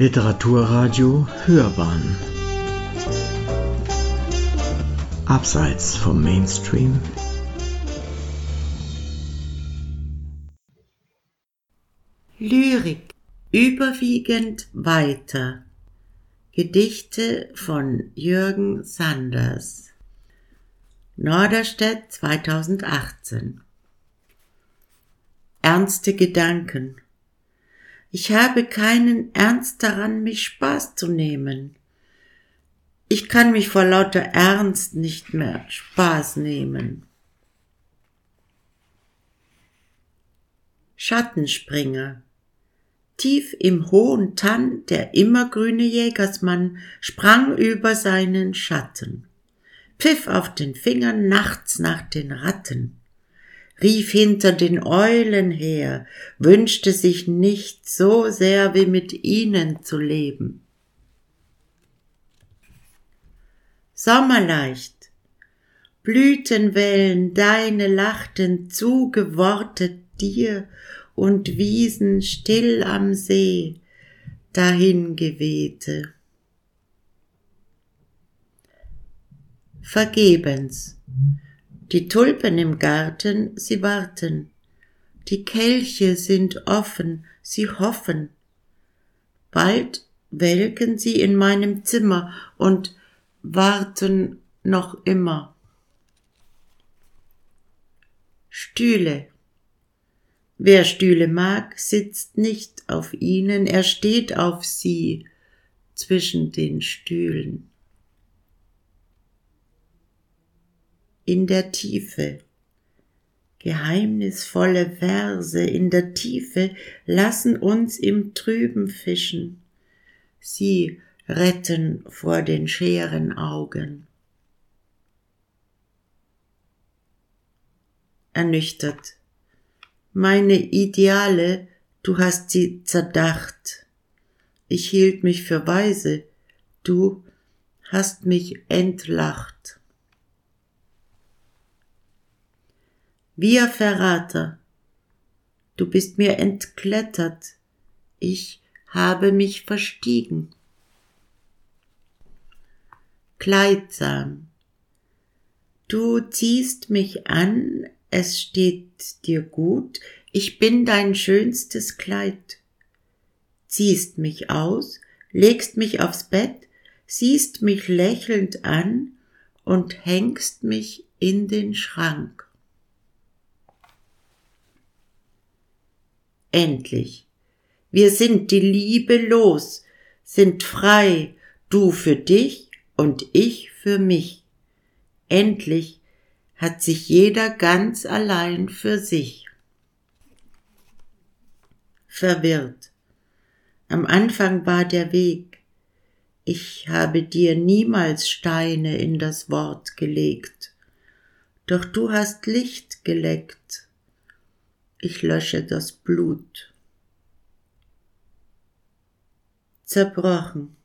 Literaturradio Hörbahn. Abseits vom Mainstream. Lyrik überwiegend weiter. Gedichte von Jürgen Sanders. Norderstedt 2018 Ernste Gedanken ich habe keinen Ernst daran, mich Spaß zu nehmen. Ich kann mich vor lauter Ernst nicht mehr Spaß nehmen. Schattenspringer Tief im hohen Tann der immergrüne Jägersmann sprang über seinen Schatten, pfiff auf den Fingern nachts nach den Ratten rief hinter den Eulen her, wünschte sich nicht so sehr wie mit ihnen zu leben. Sommerleicht, Blütenwellen deine lachten zugewortet dir und Wiesen still am See dahin gewehte. Vergebens, die Tulpen im Garten, sie warten. Die Kelche sind offen, sie hoffen. Bald welken sie in meinem Zimmer und warten noch immer. Stühle. Wer Stühle mag, sitzt nicht auf ihnen, er steht auf sie zwischen den Stühlen. In der Tiefe. Geheimnisvolle Verse in der Tiefe lassen uns im Trüben fischen. Sie retten vor den scheren Augen. Ernüchtert. Meine Ideale, du hast sie zerdacht. Ich hielt mich für weise, du hast mich entlacht. Wir Verrater, du bist mir entklettert, ich habe mich verstiegen. Kleidsam, du ziehst mich an, es steht dir gut, ich bin dein schönstes Kleid. Ziehst mich aus, legst mich aufs Bett, siehst mich lächelnd an und hängst mich in den Schrank. Endlich. Wir sind die Liebe los, sind frei, du für dich und ich für mich. Endlich hat sich jeder ganz allein für sich. Verwirrt. Am Anfang war der Weg. Ich habe dir niemals Steine in das Wort gelegt. Doch du hast Licht geleckt ich lösche das Blut. Zerbrochen,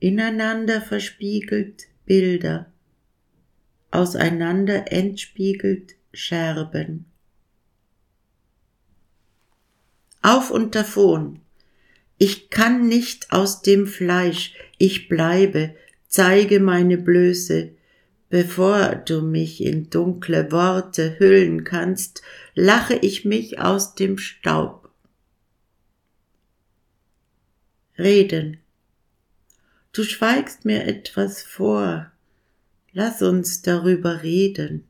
ineinander verspiegelt Bilder, auseinander entspiegelt Scherben. Auf und davon, ich kann nicht aus dem Fleisch, ich bleibe, zeige meine Blöße, Bevor du mich in dunkle Worte hüllen kannst, lache ich mich aus dem Staub. Reden. Du schweigst mir etwas vor. Lass uns darüber reden.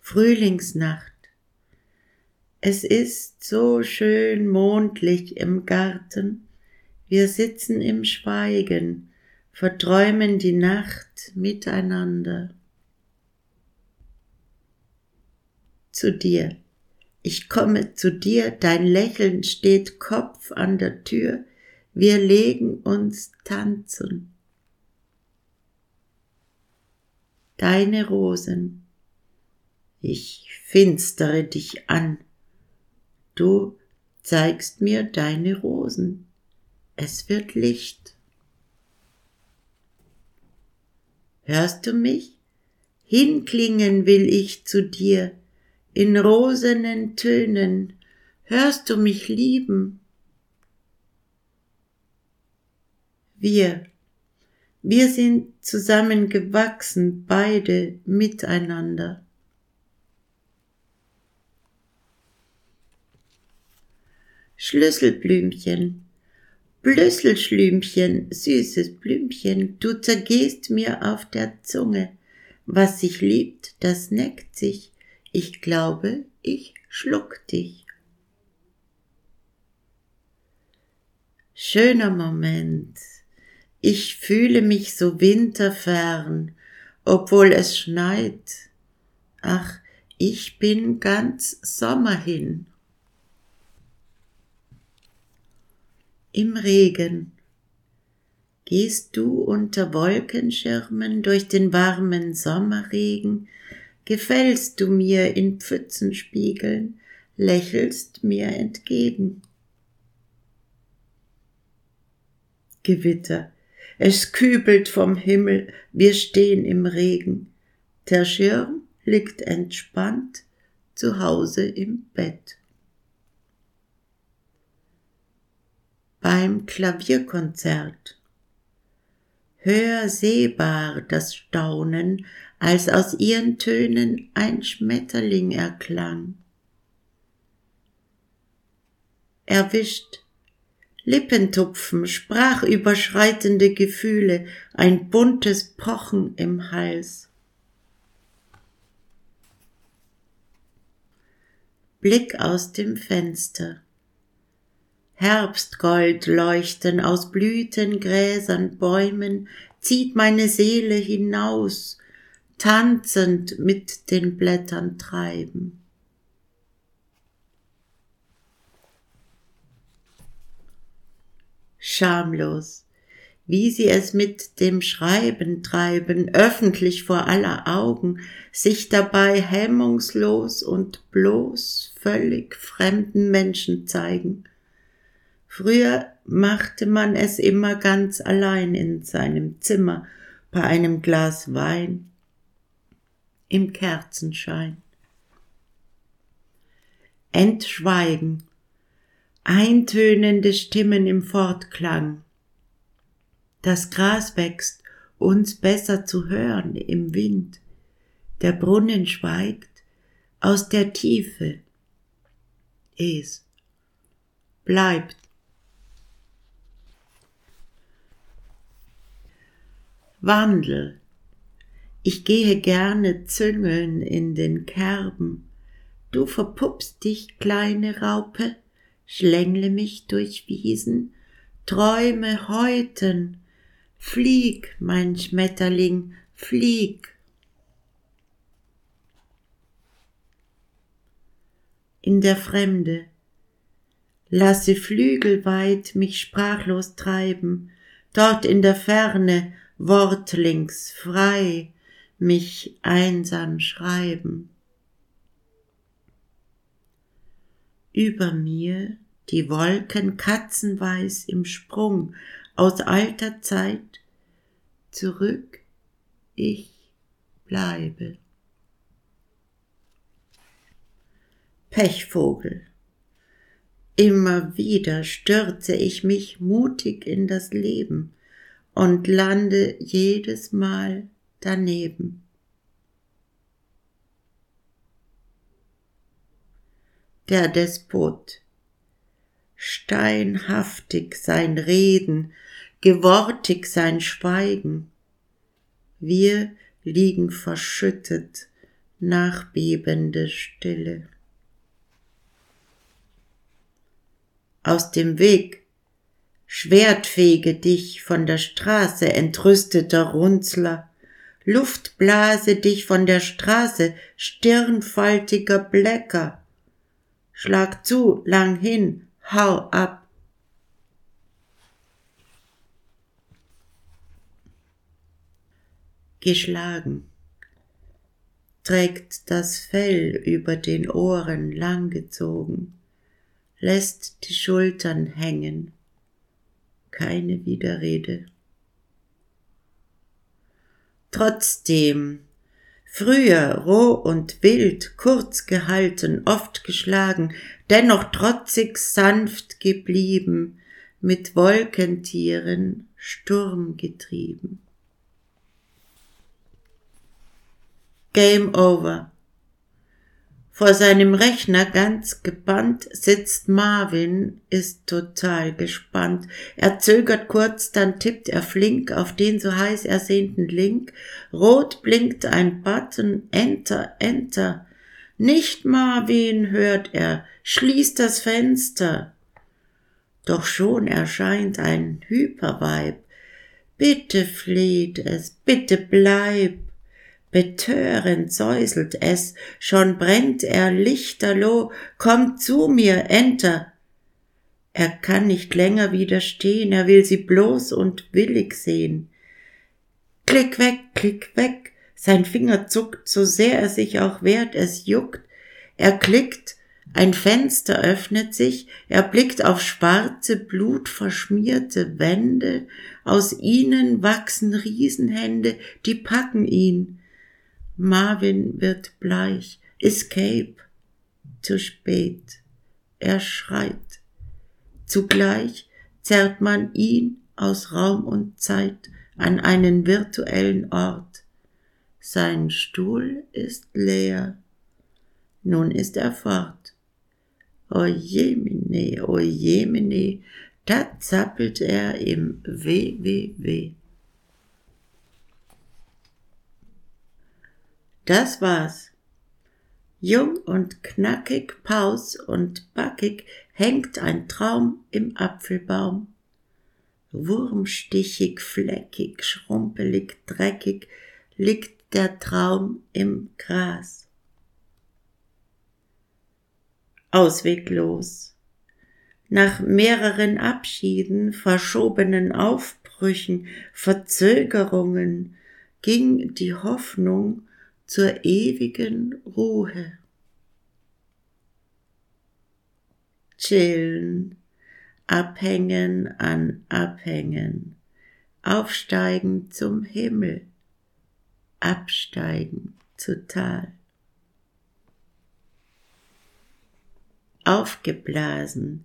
Frühlingsnacht. Es ist so schön mondlich im Garten wir sitzen im Schweigen, verträumen die Nacht miteinander. Zu dir. Ich komme zu dir, dein Lächeln steht Kopf an der Tür, wir legen uns tanzen. Deine Rosen, ich finstere dich an, du zeigst mir deine Rosen es wird Licht. Hörst du mich? Hinklingen will ich zu dir, in rosenen Tönen, hörst du mich lieben? Wir, wir sind zusammengewachsen, beide miteinander. Schlüsselblümchen, Blüsselschlümchen, süßes Blümchen, du zergehst mir auf der Zunge. Was sich liebt, das neckt sich. Ich glaube, ich schluck dich. Schöner Moment. Ich fühle mich so winterfern, obwohl es schneit. Ach, ich bin ganz Sommer hin. Im Regen gehst du unter Wolkenschirmen durch den warmen Sommerregen, gefällst du mir in Pfützenspiegeln, lächelst mir entgegen. Gewitter, es kübelt vom Himmel, wir stehen im Regen. Der Schirm liegt entspannt zu Hause im Bett. Beim Klavierkonzert. Höher sehbar das Staunen, als aus ihren Tönen ein Schmetterling erklang. Erwischt Lippentupfen, sprachüberschreitende Gefühle, ein buntes Pochen im Hals. Blick aus dem Fenster. Herbstgold leuchten aus Blüten, Gräsern, Bäumen, zieht meine Seele hinaus, tanzend mit den Blättern treiben. schamlos, wie sie es mit dem Schreiben treiben, öffentlich vor aller Augen, sich dabei hemmungslos und bloß völlig fremden Menschen zeigen. Früher machte man es immer ganz allein in seinem Zimmer bei einem Glas Wein im Kerzenschein. Entschweigen eintönende Stimmen im Fortklang. Das Gras wächst, uns besser zu hören im Wind. Der Brunnen schweigt aus der Tiefe. Es bleibt. Wandel. Ich gehe gerne züngeln in den Kerben. Du verpuppst dich, kleine Raupe, schlängle mich durch Wiesen, träume heuten, flieg, mein Schmetterling, flieg. In der Fremde, lasse Flügel weit mich sprachlos treiben, dort in der Ferne, wortlings frei, mich einsam schreiben. über mir die Wolken katzenweiß im Sprung aus alter Zeit, zurück ich bleibe. Pechvogel. Immer wieder stürze ich mich mutig in das Leben und lande jedes Mal daneben. der Despot. Steinhaftig sein Reden, gewortig sein Schweigen. Wir liegen verschüttet, nachbebende Stille. Aus dem Weg, Schwertfege dich von der Straße, entrüsteter Runzler, Luftblase dich von der Straße, stirnfaltiger Blecker, Schlag zu, lang hin, hau ab. Geschlagen. Trägt das Fell über den Ohren langgezogen, lässt die Schultern hängen, keine Widerrede. Trotzdem Früher roh und wild, kurz gehalten, oft geschlagen, dennoch trotzig sanft geblieben, mit Wolkentieren Sturm getrieben. Game over. Vor seinem Rechner ganz gebannt sitzt Marvin, ist total gespannt. Er zögert kurz, dann tippt er flink auf den so heiß ersehnten Link. Rot blinkt ein Button, Enter, Enter. Nicht Marvin, hört er, schließt das Fenster. Doch schon erscheint ein Hyperweib. Bitte fleht es, bitte bleib. Betörend säuselt es, schon brennt er lichterloh, kommt zu mir, enter. Er kann nicht länger widerstehen, er will sie bloß und willig sehen. Klick weg, klick weg, sein Finger zuckt, so sehr er sich auch wehrt, es juckt. Er klickt, ein Fenster öffnet sich, er blickt auf schwarze, blutverschmierte Wände, aus ihnen wachsen Riesenhände, die packen ihn. Marvin wird bleich. Escape. Zu spät. Er schreit. Zugleich zerrt man ihn aus Raum und Zeit an einen virtuellen Ort. Sein Stuhl ist leer. Nun ist er fort. O jemine, o jemine, da zappelt er im WWW. Das war's. Jung und knackig, paus und backig hängt ein Traum im Apfelbaum. Wurmstichig, fleckig, schrumpelig, dreckig liegt der Traum im Gras. Ausweglos. Nach mehreren Abschieden, verschobenen Aufbrüchen, Verzögerungen ging die Hoffnung zur ewigen Ruhe. Chillen, abhängen an abhängen, aufsteigen zum Himmel, absteigen zu Tal. Aufgeblasen,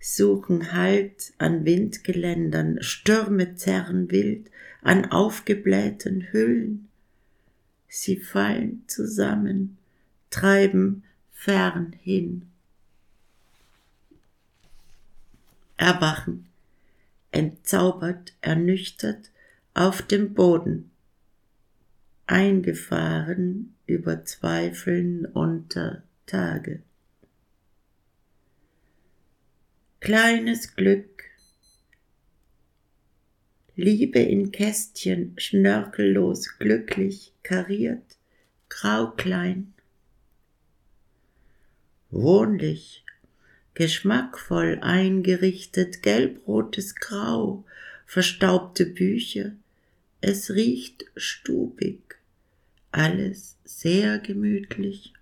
suchen Halt an Windgeländern, Stürme zerren wild an aufgeblähten Hüllen, sie fallen zusammen, treiben fern hin. Erwachen, entzaubert, ernüchtert, auf dem Boden, eingefahren über Zweifeln unter Tage. Kleines Glück, Liebe in Kästchen, schnörkellos, glücklich, kariert, grauklein. Wohnlich, geschmackvoll eingerichtet, gelbrotes Grau, verstaubte Bücher, es riecht stubig, alles sehr gemütlich.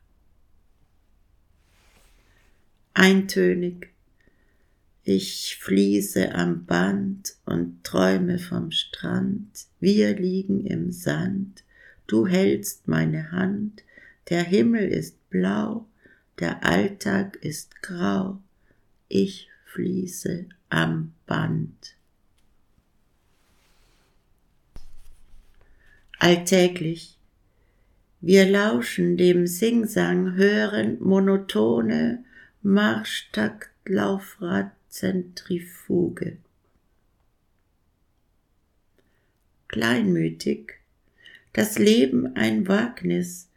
Eintönig, ich fließe am Band und träume vom Strand, wir liegen im Sand, du hältst meine Hand, der Himmel ist blau, der Alltag ist grau, ich fließe am Band. Alltäglich, wir lauschen dem Singsang, hören monotone Marschtakt, Laufrad, Zentrifuge. Kleinmütig, das Leben ein Wagnis,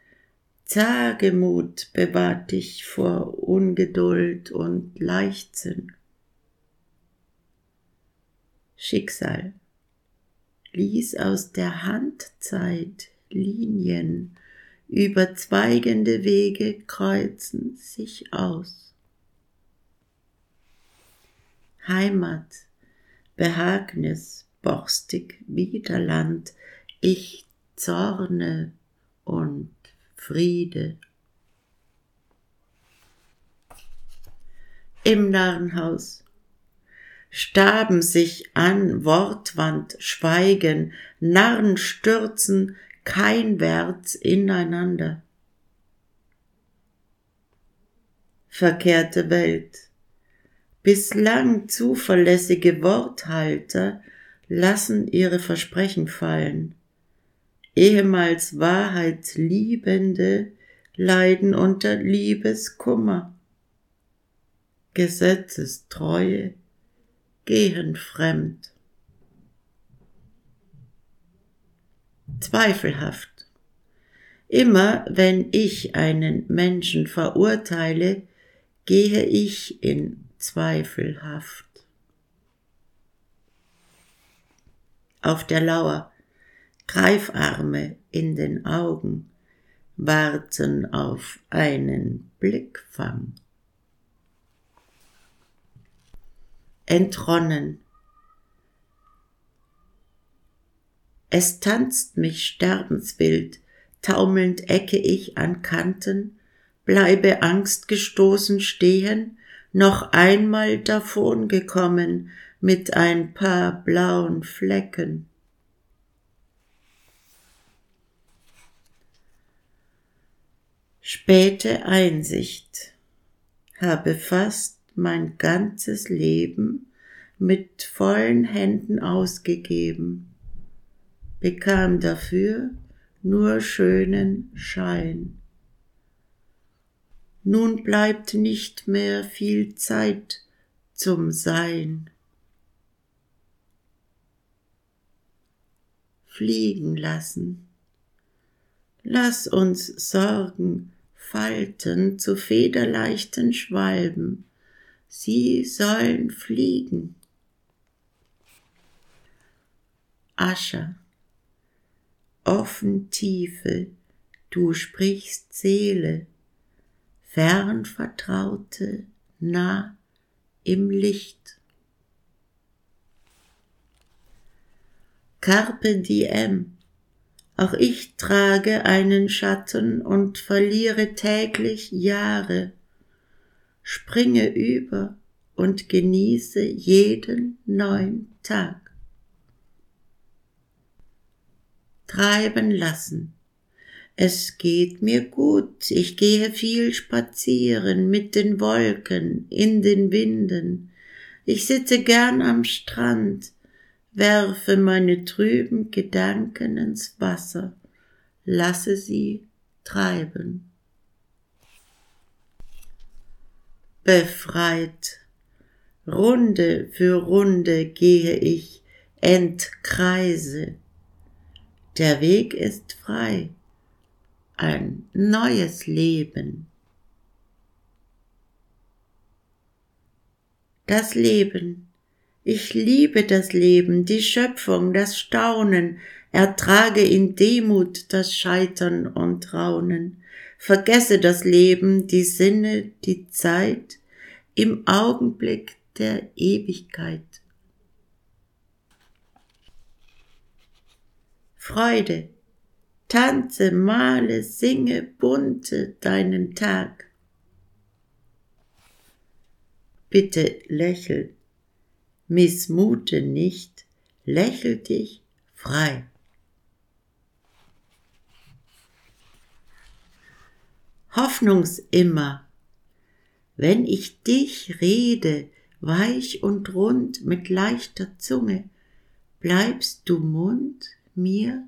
Zagemut bewahrt dich vor Ungeduld und Leichtsinn. Schicksal, ließ aus der Handzeit Linien über zweigende Wege kreuzen sich aus. Heimat, Behagnis, borstig Widerland, ich Zorne und Friede. Im Narrenhaus starben sich an Wortwand, Schweigen, Narren stürzen, keinwärts ineinander. Verkehrte Welt. Bislang zuverlässige Worthalter lassen ihre Versprechen fallen. Ehemals Wahrheitsliebende leiden unter Liebeskummer. Gesetzestreue gehen fremd. Zweifelhaft. Immer wenn ich einen Menschen verurteile, gehe ich in zweifelhaft. Auf der Lauer, Greifarme in den Augen, warten auf einen Blickfang. Entronnen. Es tanzt mich sterbenswild, taumelnd ecke ich an Kanten, bleibe angstgestoßen stehen, noch einmal davon gekommen mit ein paar blauen Flecken. Späte Einsicht habe fast mein ganzes Leben mit vollen Händen ausgegeben, bekam dafür nur schönen Schein. Nun bleibt nicht mehr viel Zeit zum Sein. Fliegen lassen. Lass uns Sorgen falten zu federleichten Schwalben. Sie sollen fliegen. Ascher, offen Tiefe, du sprichst Seele, fern Vertraute, nah im Licht. Carpe diem, auch ich trage einen Schatten und verliere täglich Jahre, springe über und genieße jeden neuen Tag. Treiben lassen. Es geht mir gut, ich gehe viel spazieren mit den Wolken, in den Winden. Ich sitze gern am Strand, werfe meine trüben Gedanken ins Wasser, lasse sie treiben. Befreit, Runde für Runde gehe ich, entkreise. Der Weg ist frei, ein neues Leben. Das Leben ich liebe das Leben, die Schöpfung, das Staunen, ertrage in Demut das Scheitern und Raunen, vergesse das Leben, die Sinne, die Zeit im Augenblick der Ewigkeit. Freude, tanze, male, singe, bunte deinen Tag. Bitte lächel missmute nicht, lächel dich frei. Hoffnungsimmer, wenn ich dich rede, weich und rund mit leichter Zunge, bleibst du Mund mir